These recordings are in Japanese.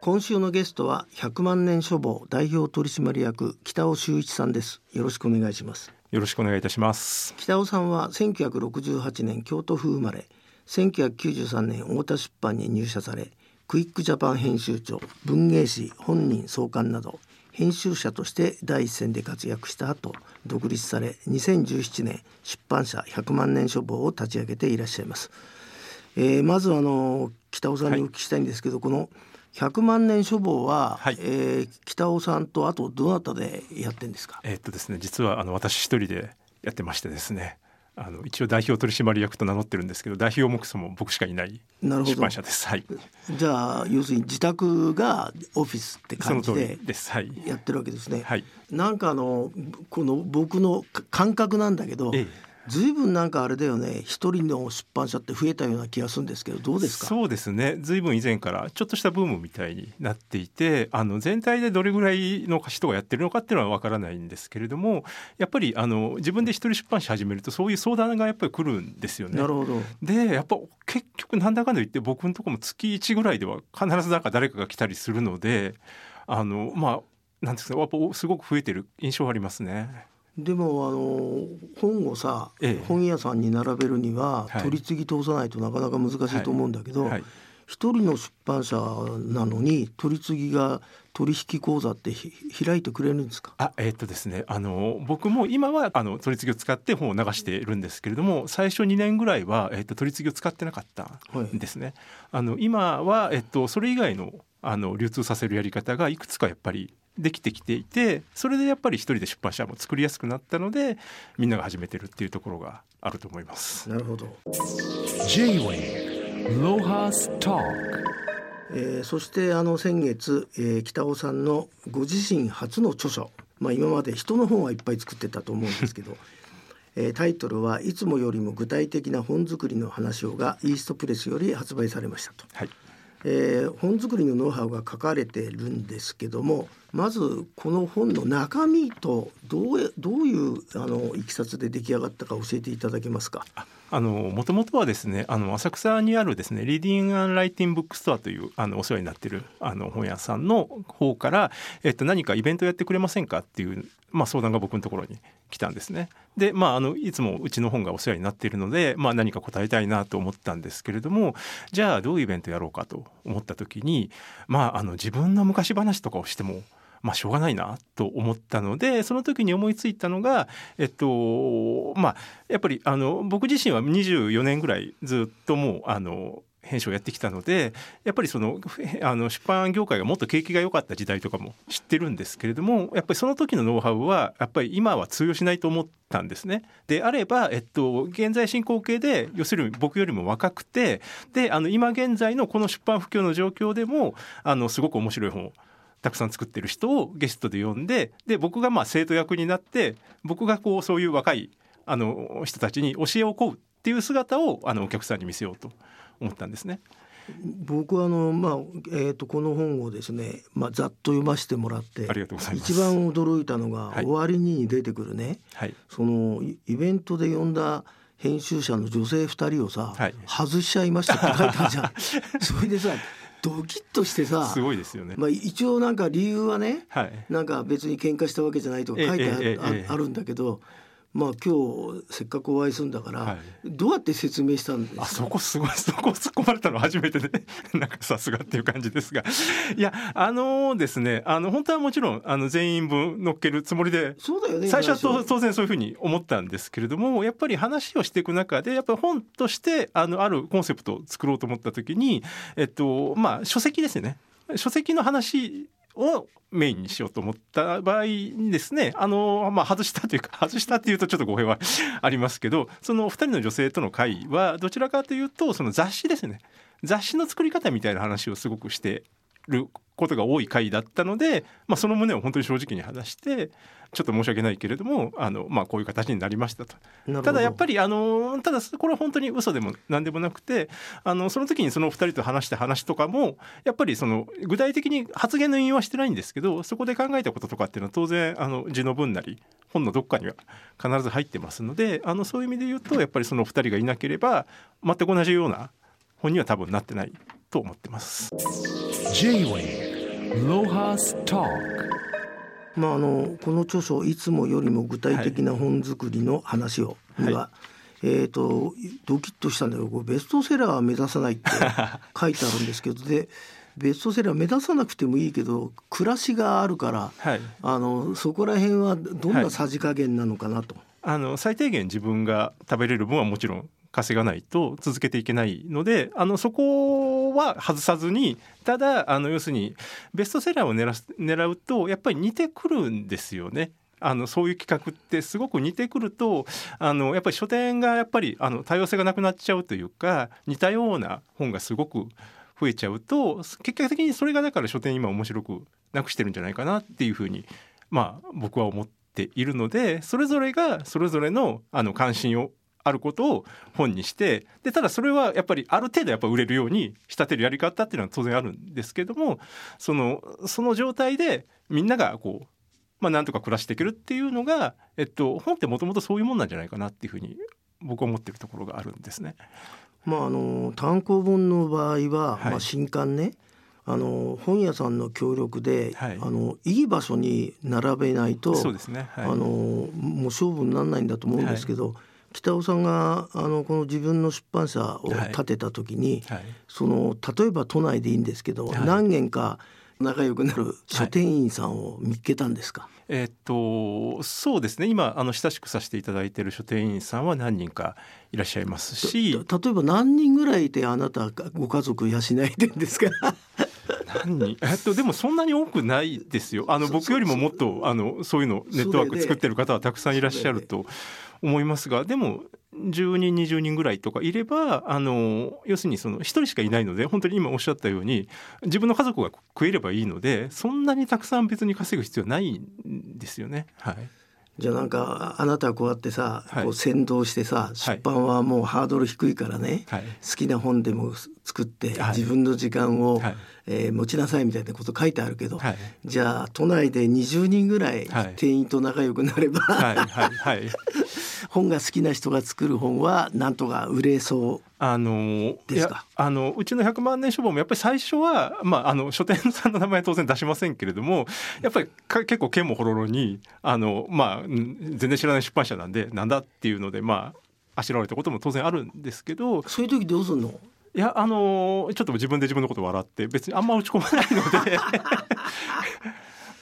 今週のゲストは100万年書房代表取締役北尾修一さんです。よろしくお願いします。よろしくお願いいたします。北尾さんは1968年京都府生まれ1993年太田出版に入社されクイックジャパン編集長文芸誌本人創刊など編集者として第一線で活躍した後独立され2017年出版社100万年書房を立ち上げていらっしゃいます。えー、まずあの北尾さんにお聞きしたいんですけど、はい、この100万年書房は、はい、えー、北尾さんとあとどなたでやってんですか？えー、っとですね実はあの私一人でやってましてですね。あの一応代表取締役と名乗ってるんですけど代表目そも僕しかいない出版社です。はい。じゃあ要するに自宅がオフィスって感じでやってるわけですね。はい。なんかあのこの僕の感覚なんだけど。ええずいぶんなんかあれだよね一人の出版社って増えたような気がするんですけどどうですか？そうですねずいぶん以前からちょっとしたブームみたいになっていてあの全体でどれぐらいの人がやってるのかっていうのはわからないんですけれどもやっぱりあの自分で一人出版社始めるとそういう相談がやっぱり来るんですよね。なるほどでやっぱ結局なんだかんだ言って僕のとこも月1ぐらいでは必ずなんか誰かが来たりするのであのまあなんですかやっぱすごく増えてる印象はありますね。でもあの本をさ、ええ、本屋さんに並べるには、はい、取り次ぎ通さないとなかなか難しいと思うんだけど、はい。はい、一人の出版社なのに取り次ぎが取引講座って開いてくれるんですか？あえー、っとですねあの僕も今はあの取り次ぎを使って本を流しているんですけれども最初2年ぐらいは、えー、っと取り次ぎを使ってなかったんですね。あの今は、えー、っとそれ以外のあの流通させるやり方がいくつかやっぱりできてきていてそれでやっぱり一人で出版社も作りやすくなったのでみんなが始めてるっていうところがあると思います。なるほど J-Way ロハスタえー、そしてあの先月、えー、北尾さんのご自身初の著書、まあ、今まで人の本はいっぱい作ってたと思うんですけど、えー、タイトルはいつもよりも具体的な本作りの話をがイーストプレスより発売されましたと。はいえー、本作りのノウハウが書かれてるんですけどもまずこの本の中身とどうどういうあのいきさつで出来上がったか教えていただけますか？あのもともとはですねあの浅草にあるですねリーディング・アン・ライティング・ブックストアというあのお世話になってるあの本屋さんの方から、えっと、何かイベントやってくれませんかっていう、まあ、相談が僕のところに来たんですね。でまああのいつもうちの本がお世話になっているので、まあ、何か応えたいなと思ったんですけれどもじゃあどういうイベントやろうかと思った時にまああの自分の昔話とかをしてもまあ、しょうがないなと思ったのでその時に思いついたのが、えっとまあ、やっぱりあの僕自身は24年ぐらいずっともうあの編集をやってきたのでやっぱりそのあの出版業界がもっと景気が良かった時代とかも知ってるんですけれどもやっぱりその時のノウハウはやっぱり今は通用しないと思ったんですね。であれば、えっと、現在進行形で要するに僕よりも若くてであの今現在のこの出版不況の状況でもあのすごく面白い本をたくさん作ってる人をゲストで呼んでで僕がまあ生徒役になって僕がこうそういう若いあの人たちに教えを請うっていう姿をあのお客さんに見せようと思ったんですね。僕はあの、まあえー、とこの本をですね、まあ、ざっと読ませてもらって一番驚いたのが、終わりに出てくるね、はい、そのイベントで呼んだ編集者の女性2人をさ、はい、外しちゃいましたって書いたじゃん。それでさドキッとしてさすごいですよね、まあ、一応なんか理由はね、はい、なんか別に喧嘩したわけじゃないとか書いてあ,、るんだけど。まあ今日せっかくお会いするんだから、はい、どうやって説明したんですか？あそこすごいそこ突っ込まれたの初めてで なんかさすがっていう感じですが。いやあのー、ですねあの本当はもちろんあの全員分乗っけるつもりでそうだよね最初は当然そういうふうに思ったんですけれどもやっぱり話をしていく中でやっぱり本としてあのあるコンセプトを作ろうと思った時にえっとまあ書籍ですね。書籍の話をメインにしようと思った場合にですねあの、まあ、外したというか 外したっていうとちょっと語弊は ありますけどそのお二人の女性との会はどちらかというとその雑誌ですね。雑誌の作り方みたいな話をすごくしてることが多い回だったので、まあ、その旨を本当に正直に話してちょっと申し訳ないけれどもあの、まあ、こういう形になりましたと。ただやっぱりあのただこれは本当に嘘でも何でもなくてあのその時にその2人と話した話とかもやっぱりその具体的に発言の引用はしてないんですけどそこで考えたこととかっていうのは当然あの字の文なり本のどっかには必ず入ってますのであのそういう意味で言うとやっぱりその2人がいなければ全く同じような本には多分なってないと思ってます。タまあ、あのこの著書「いつもよりも具体的な本作りの話を」はい、えーと、ドキッとしたんだけどベストセラーは目指さないって書いてあるんですけど でベストセラー目指さなくてもいいけど暮らしがあるから、はい、あのそこら辺はどんなさじ加減なのかなと。はい、あの最低限自分が食べれる分はもちろん稼がないと続けていけないのであのそこは外さずにただあの要するにベストセラーを狙狙うとやっぱり似てくるんですよね。あのそういう企画ってすごく似てくるとあのやっぱり書店がやっぱりあの多様性がなくなっちゃうというか似たような本がすごく増えちゃうと結果的にそれがだから書店今面白くなくしてるんじゃないかなっていうふうにまあ僕は思っているのでそれぞれがそれぞれのあの関心をあることを本にしてでただそれはやっぱりある程度やっぱ売れるように仕立てるやり方っていうのは当然あるんですけどもそのその状態でみんながこうまあなんとか暮らしていけるっていうのが、えっと、本ってもともとそういうもんなんじゃないかなっていうふうに僕は思ってるところがあるんですね。まあ、あの単行本の場合は、はい、まあ、新刊ね。あの本屋さんの協力で、はい、あのいい場所に並べないとそうですね、はい、あのもう勝負にならないんだと思うんですけど、はい北尾さんがあのこの自分の出版社を建てた時に、はい。はい、その例えば都内でいいんですけど、はい、何軒か仲良くなる書店員さんを見つけたんですか、えー、っとそうですね。今あの親しくさせていただいている書店員さんは何人かいらっしゃいますし。例えば何人ぐらいであなたご家族養いでんですか？何人？えっとでもそんなに多くないですよ。あの僕よりももっとあのそういうのネットワーク作ってる方はたくさんいらっしゃると思いますがでも10人20人ぐらいとかいればあの要するにその1人しかいないので本当に今おっしゃったように自分の家族が食えればいいのでそんなにたくさん別に稼ぐ必要ないんですよね。はい。じゃあなんかあなたはこうやってさ、はい、こう先導してさ出版はもうハードル低いからね、はい、好きな本でも作って、はい、自分の時間を、はい、えー、持ちなさいみたいなこと書いてあるけど、じゃあ都内で20人ぐらい店員と仲良くなれば、はいはい、本が好きな人が作る本はなんとか売れそうあのですか？あのうちの100万年書房もやっぱり最初は、まあ、あの書店さんの名前は当然出しませんけれどもやっぱり結構剣もほろろにあの、まあ、全然知らない出版社なんでなんだっていうのでまああしらわれたことも当然あるんですけどそういう時どうすんの？いやあのちょっと自分で自分のこと笑って別にあんま落ち込まないので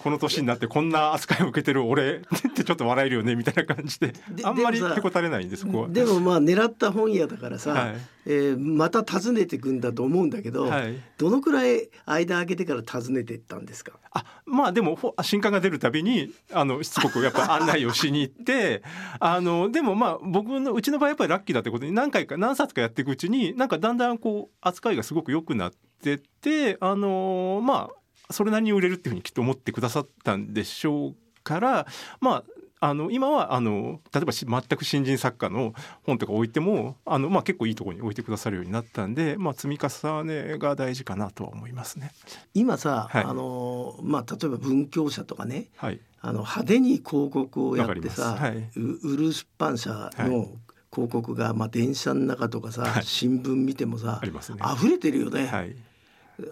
この年になってこんな扱いを受けてる俺 ってちょっと笑えるよねみたいな感じであんまりへこたれないんですここは。でもまあ狙った本屋だからさ、はい、えー、また訪ねてくんだと思うんだけど、はい、どのくらい間空けてから訪ねてったんですか？あまあでも新刊が出るたびにあのしつこくやっぱ案内をしに行って あのでもまあ僕のうちの場合やっぱりラッキーだってことに何回か何冊かやっていくうちになんかだんだんこう扱いがすごく良くなってってあのまあそれなりに売れるっていうふうにきっと思ってくださったんでしょうからまああの今はあの例えば全く新人作家の本とか置いてもあの、まあ、結構いいところに置いてくださるようになったんで、まあ、積み重ねが大事かなとは思いますね。今さ、はい、あのまあ、例えば文教者とかね、はい、あの派手に広告をやってさ、はい、売る出版社の広告が、まあ、電車の中とかさ、新聞見てもさ、ね、溢れてるよね。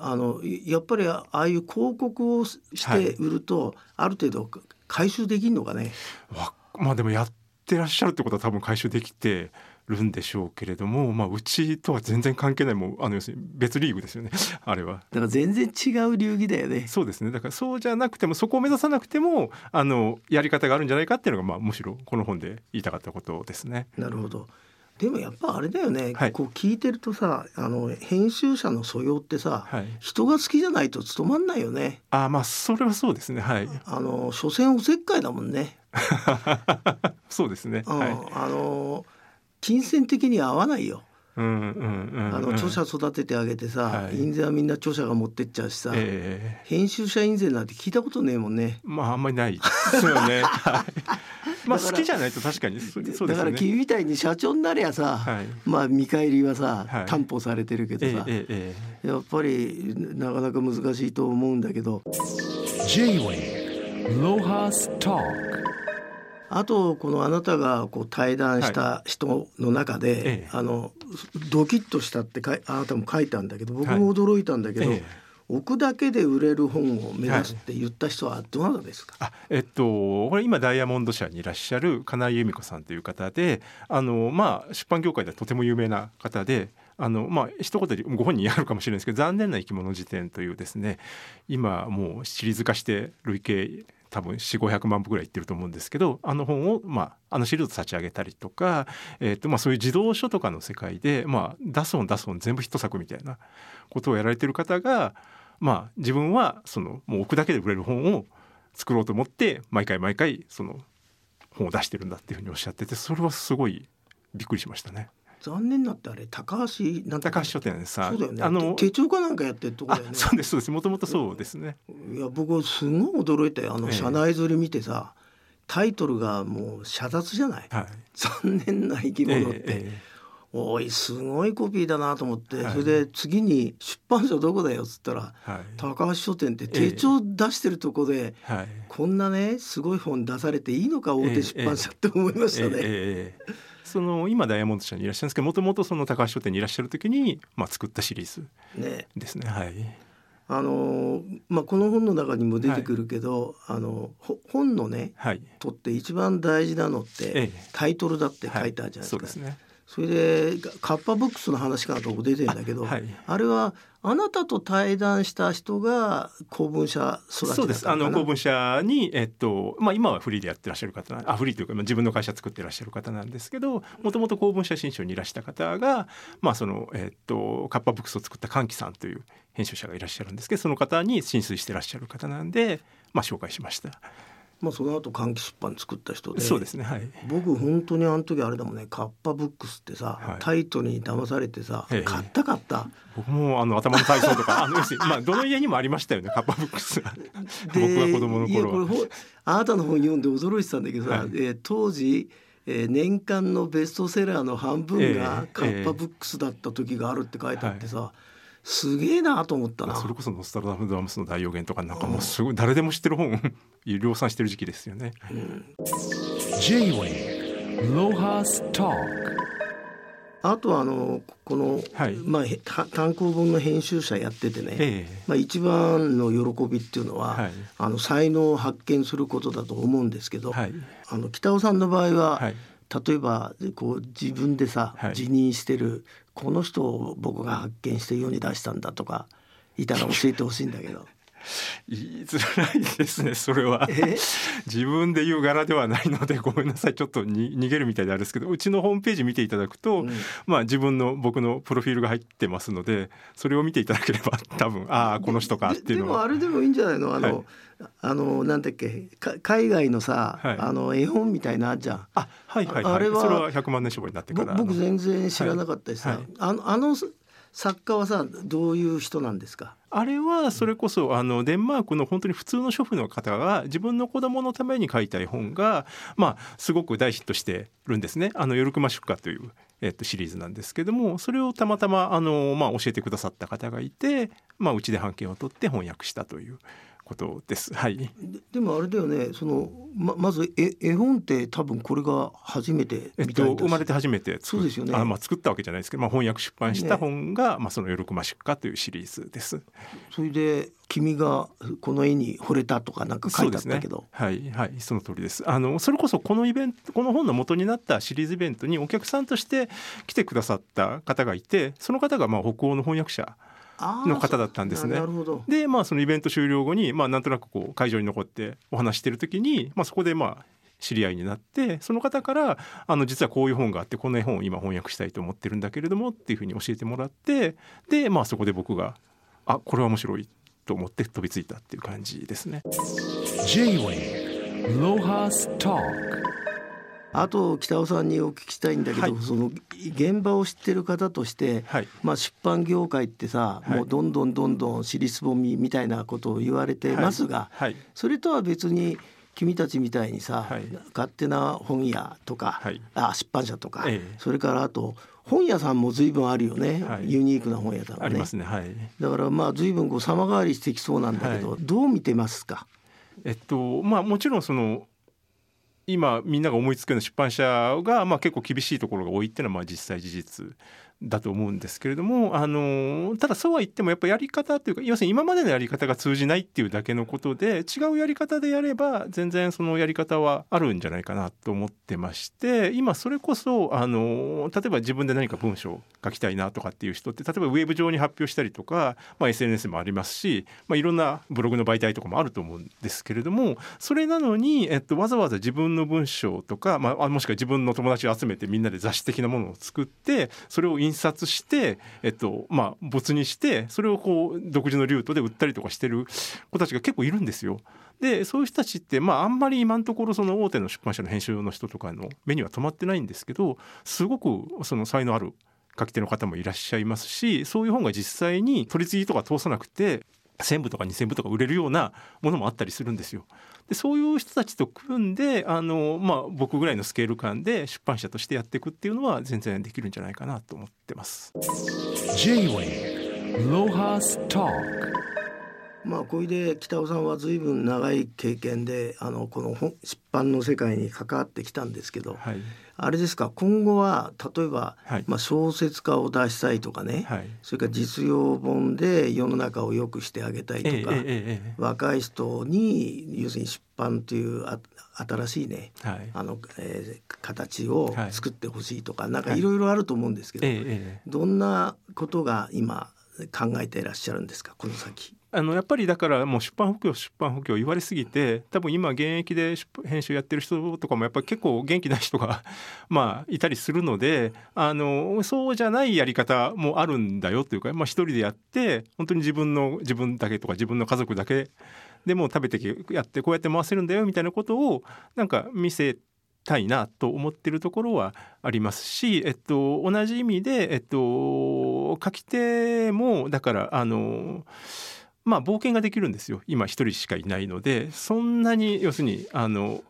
あのやっぱりああいう広告をして売ると、ある程度回収できるのかね？まあでもやってらっしゃるってことは多分回収できてるんでしょうけれども、まあ、うちとは全然関係ないもうあの要するに別リーグですよね あれは。だから全然違う流儀だよね。そうですね。だからそうじゃなくてもそこを目指さなくてもあのやり方があるんじゃないかっていうのが、まあ、むしろこの本で言いたかったことですね。なるほどでもやっぱあれだよね、はい、こう聞いてるとさあの編集者の素養ってさ、はい、人が好きじゃないと務まんないよね。あまあそれはそうですね。はい。あの所詮おせっかいだもんね。そうですね、うん、はい、あの金銭的に合わないよ。あの著者育ててあげてさ、はい。印税はみんな著者が持ってっちゃうしさ、ええ。編集者印税なんて聞いたことねえもんね。まああんまりないですよね。はい。まあ好きじゃないと確かに。そうですよね。だから君みたいに社長になりゃさ、はい。まあ見返りはさ、はい。担保されてるけどさ、えええええやっぱりなかなか難しいと思うんだけど。J-Way Lohas Talk あとこのあなたがこう対談した人の中で、ええ。あのドキッとしたってかいあなたも書いたんだけど僕はい。も驚いたんだけど、ええ置くだけで売れる本を目指すって言った人はどなたですか、あえっとこれ今ダイヤモンド社にいらっしゃる金井由美子さんという方であのまあ出版業界ではとても有名な方であのまあ一言でご本人にあるかもしれないですけど「残念な生き物辞典」というですね今もうシリーズ化して累計多分4 5 0 0万部ぐらいいってると思うんですけどあの本を、まあ、あのシリーズ立ち上げたりとか、えっとまあ、そういう児童書とかの世界で、まあ、出す本出す本全部一作みたいなことをやられてる方が、まあ、自分はそのもう置くだけで売れる本を作ろうと思って毎回毎回その本を出してるんだっていうふうにおっしゃっててそれはすごいびっくりしましたね。残念なってあれ高橋なん高橋書店さそうだよね。あの手帳かなんかやってるとこあだよね。そうですそうです。もともとそうですね。いや僕すごい驚いたよ。あのええ。社内釣り見てさ、タイトルがもう遮奪じゃない？はい。残念な生き物って、ええおいすごいコピーだなと思って、はい。それで次に出版社どこだよっつったらはい。高橋書店って手帳出してるとこで、はい。こんなねすごい本出されていいのか大手出版社って思いましたね。ええええその今ダイヤモンド社にいらっしゃるんですけどもともとその高橋書店にいらっしゃる時に、まあ、作ったシリーズね。ですね。はい。あのーまあ、この本の中にも出てくるけど、あのほ本のねはい。とって一番大事なのって、ええ。タイトルだって書いてあるじゃないですか。そうですねそれでカッパブックスの話かなとこ出てんだけどあ,、はい。れはあなたと対談した人が公文社そうです。あの公文社に、えっとまあ、今はフリーでやってらっしゃる方なあフリーというかまあ自分の会社作ってらっしゃる方なんですけどもともと公文社新書にいらした方が、まあそのえっと、カッパブックスを作った歓喜さんという編集者がいらっしゃるんですけどその方に浸水してらっしゃる方なんで、まあ、紹介しました。まあ、その後換気出版作った人でそうですねはい。僕本当にあの時あれだもんねカッパブックスってさ、はい。タイトルに騙されてさ、ええ。買った買った？僕もあの頭の体操とかあのまあどの家にもありましたよねカッパブックスが僕でが子供の頃は。これほあなたの本読んで驚いてたんだけどさ、はい。えー当時、えー年間のベストセラーの半分がええカッパブックスだった時があるって書いてあってさ、すげえなと思ったな。それこそノスタルダム・ダムスの大予言とかなんかもうすごい誰でも知ってる本 量産してる時期ですよね。J-Way Lohas Talk あとはあのこの、はい。まあ単行本の編集者やっててね、ええ。まあ、一番の喜びっていうのは、はい。あの才能を発見することだと思うんですけど、はい。あの北尾さんの場合は、はい。例えばこう自分でさ、はい。辞任してるこの人を僕が発見して世に出したんだとかいたら教えてほしいんだけど。言いづらいですねそれは。え？自分で言う柄ではないのでごめんなさい。ちょっとに逃げるみたいであれですけどうちのホームページ見ていただくと、うん。まあ自分の僕のプロフィールが入ってますのでそれを見ていただければ 多分ああこの人かっていうのは。ででもあれでもいいんじゃないの？あの、はい。あのなんだっけか海外のさ、はい。あの絵本みたいなじゃん。あはいはいはい。あれはそれは100万年書房になってからぼ僕全然知らなかったしさ、はい。はい。あのあの作家はさどういう人なんですか？あれはそれこそあのデンマークの本当に普通の主婦の方が自分の子供のために書いた絵本がまあすごく大ヒットしてるんですね。あの夜熊出荷というえっとシリーズなんですけどもそれをたまたまあのまあ教えてくださった方がいてまあうちで版権を取って翻訳したということです。はい。ででもあれだよね。そのままず絵絵本って多分これが初めてえっみたいだし。と生まれて初めて作っそうですよね。あまあ作ったわけじゃないですけど、まあ翻訳出版したね。本が、まあその夜熊出荷というシリーズです。それで君がこの絵に惚れたとかなんか書いてあったけど、はいはいその通りです。あのそれこそこのイベントこの本の元になったシリーズイベントにお客さんとして来てくださった方がいてその方がまあ北欧の翻訳者の方だったんですね。ななるほど。でまあそのイベント終了後にまあなんとなくこう会場に残ってお話してる時に、まあ、そこでまあ知り合いになってその方からあの実はこういう本があってこの絵本を今翻訳したいと思ってるんだけれどもっていうふうに教えてもらってでまあそこで僕があこれは面白いと思って飛びついたっていう感じですね。J-Way Lohas Talk あと北尾さんにお聞きしたいんだけど、はい。その現場を知ってる方として、はい。まあ、出版業界ってさ、はい。もうどんどんどんどん尻すぼみみたいなことを言われてますが、はい。それとは別に君たちみたいにさ、はい。勝手な本屋とか、はい。あ出版社とか、ええ。それからあと本屋さんも随分あるよね、はい。ユニークな本屋さんがね。ありますね。はい。だからまあ随分こう様変わりしてきそうなんだけど、はい。どう見てますか？えっとまあもちろんその今みんなが思いつくような出版社が、まあ、結構厳しいところが多いっていうのはまあ実際事実だと思うんですけれどもあのただそうは言ってもやっぱやり方というか要するに今までのやり方が通じないっていうだけのことで違うやり方でやれば全然そのやり方はあるんじゃないかなと思ってまして今それこそあの例えば自分で何か文章を書きたいなとかっていう人って例えばウェブ上に発表したりとか、まあ、SNS もありますし、まあ、いろんなブログの媒体とかもあると思うんですけれどもそれなのに、えっと、わざわざ自分の文章とか、まあ、もしくは自分の友達を集めてみんなで雑誌的なものを作ってそれを印印刷して、えっとまあ、没にしてそれをこう独自のルートで売ったりとかしてる子たちが結構いるんですよ。でそういう人たちって、まあ、あんまり今のところその大手の出版社の編集の人とかの目には留まってないんですけどすごくその才能ある書き手の方もいらっしゃいますしそういう本が実際に取り次ぎとか通さなくて1,000部とか2,000部とか売れるようなものもあったりするんですよ。でそういう人たちと組んであの、まあ、僕ぐらいのスケール感で出版社としてやっていくっていうのは全然できるんじゃないかなと思ってます。J-Wave Lohas Talk まあこれで北尾さんは随分長い経験であのこの本出版の世界に関わってきたんですけど、はいあれですか今後は例えば、はい。まあ、小説家を出したいとかね、はい。それから実用本で世の中を良くしてあげたいとか、ええええええ。若い人に要するに出版というあ新しいねはい。あの、えー形をはい。作ってほしいとか、なんかい。ろいろあると思うんですけど、どんなことが今考えていらっしゃるんですかこの先？あのやっぱりだからもう出版不況出版不況言われすぎて多分今現役で編集やってる人とかもやっぱり結構元気な人が まあいたりするのであのそうじゃないやり方もあるんだよというか、まあ、一人でやって本当に自分の自分だけとか自分の家族だけでも食べてやってこうやって回せるんだよみたいなことをなんか見せたいなと思ってるところはありますし、えっと、同じ意味で、えっと、書き手もだからあのまあ冒険ができるんですよ。今一人しかいないので。そんなに要するにあの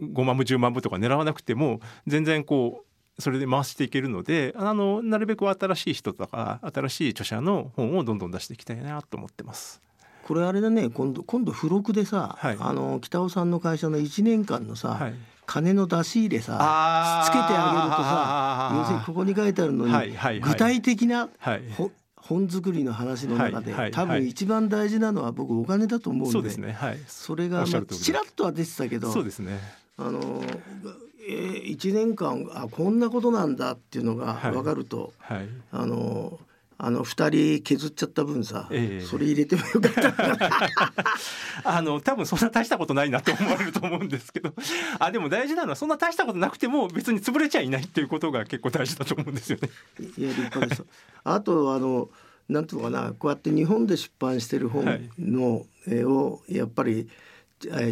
5万部10万部とか狙わなくても全然こうそれで回していけるのであのなるべく新しい人とか新しい著者の本をどんどん出していきたいなと思ってます。これあれだね。今度今度付録でさ、はい。あの北尾さんの会社の1年間のさ、はい。金の出し入れさつけてあげるとさ要するにここに書いてあるのに、はいはいはい。具体的な、はい。ほ本作りの話の中で、はいはい多分はい。一番大事なのは僕お金だと思うんで。そうですねはい。それが、まあ、ちらっとは出てたけどそうですね。あのえー、1年間あこんなことなんだっていうのがはい。分かると、はい。あのあの2人削っちゃった分さ、ええそれ入れてもよかった あの多分そんな大したことないなって思われると思うんですけどあでも大事なのはそんな大したことなくても別に潰れちゃいないっていうことが結構大事だと思うんですよね。いや立派です。あとあのなんていうのかなこうやって日本で出版してる本の、えーをやっぱり、えー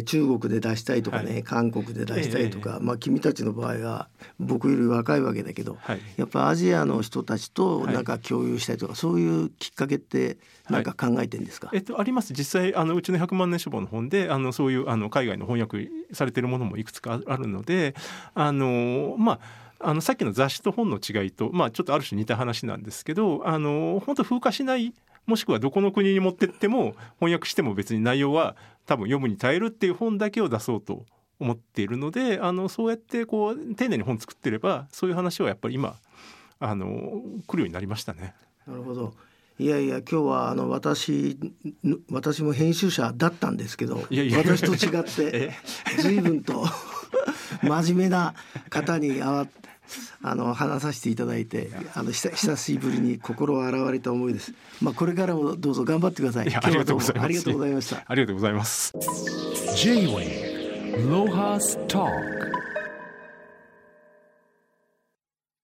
中国で出したいとかね、はい。韓国で出したいとか、えまあ君たちの場合は僕より若いわけだけど、はい。やっぱアジアの人たちとはい。なんか共有したいとか、そういうきっかけってなんか考えてんですか、えっと、あります。実際あのうちの100万年書房の本であのそういうあの海外の翻訳されてるものもいくつかあるのであのまああのさっきの雑誌と本の違いと、まあ、ちょっとある種似た話なんですけどあの本当風化しないもしくはどこの国に持ってっても翻訳しても別に内容は多分読むに耐えるっていう本だけを出そうと思っているのであのそうやってこう丁寧に本作ってればそういう話はやっぱり今あの来るようになりましたね。なるほど。いやいや今日はあの私ぬ私も編集者だったんですけど私と違って え随分と 真面目な方にあわあの話させていただいてあの久久しぶりに心を洗われた思いです。まあこれからもどうぞ頑張ってください。いやありがとうございますありがとうございました。ありがとうございます。J-Wave Lohas Talk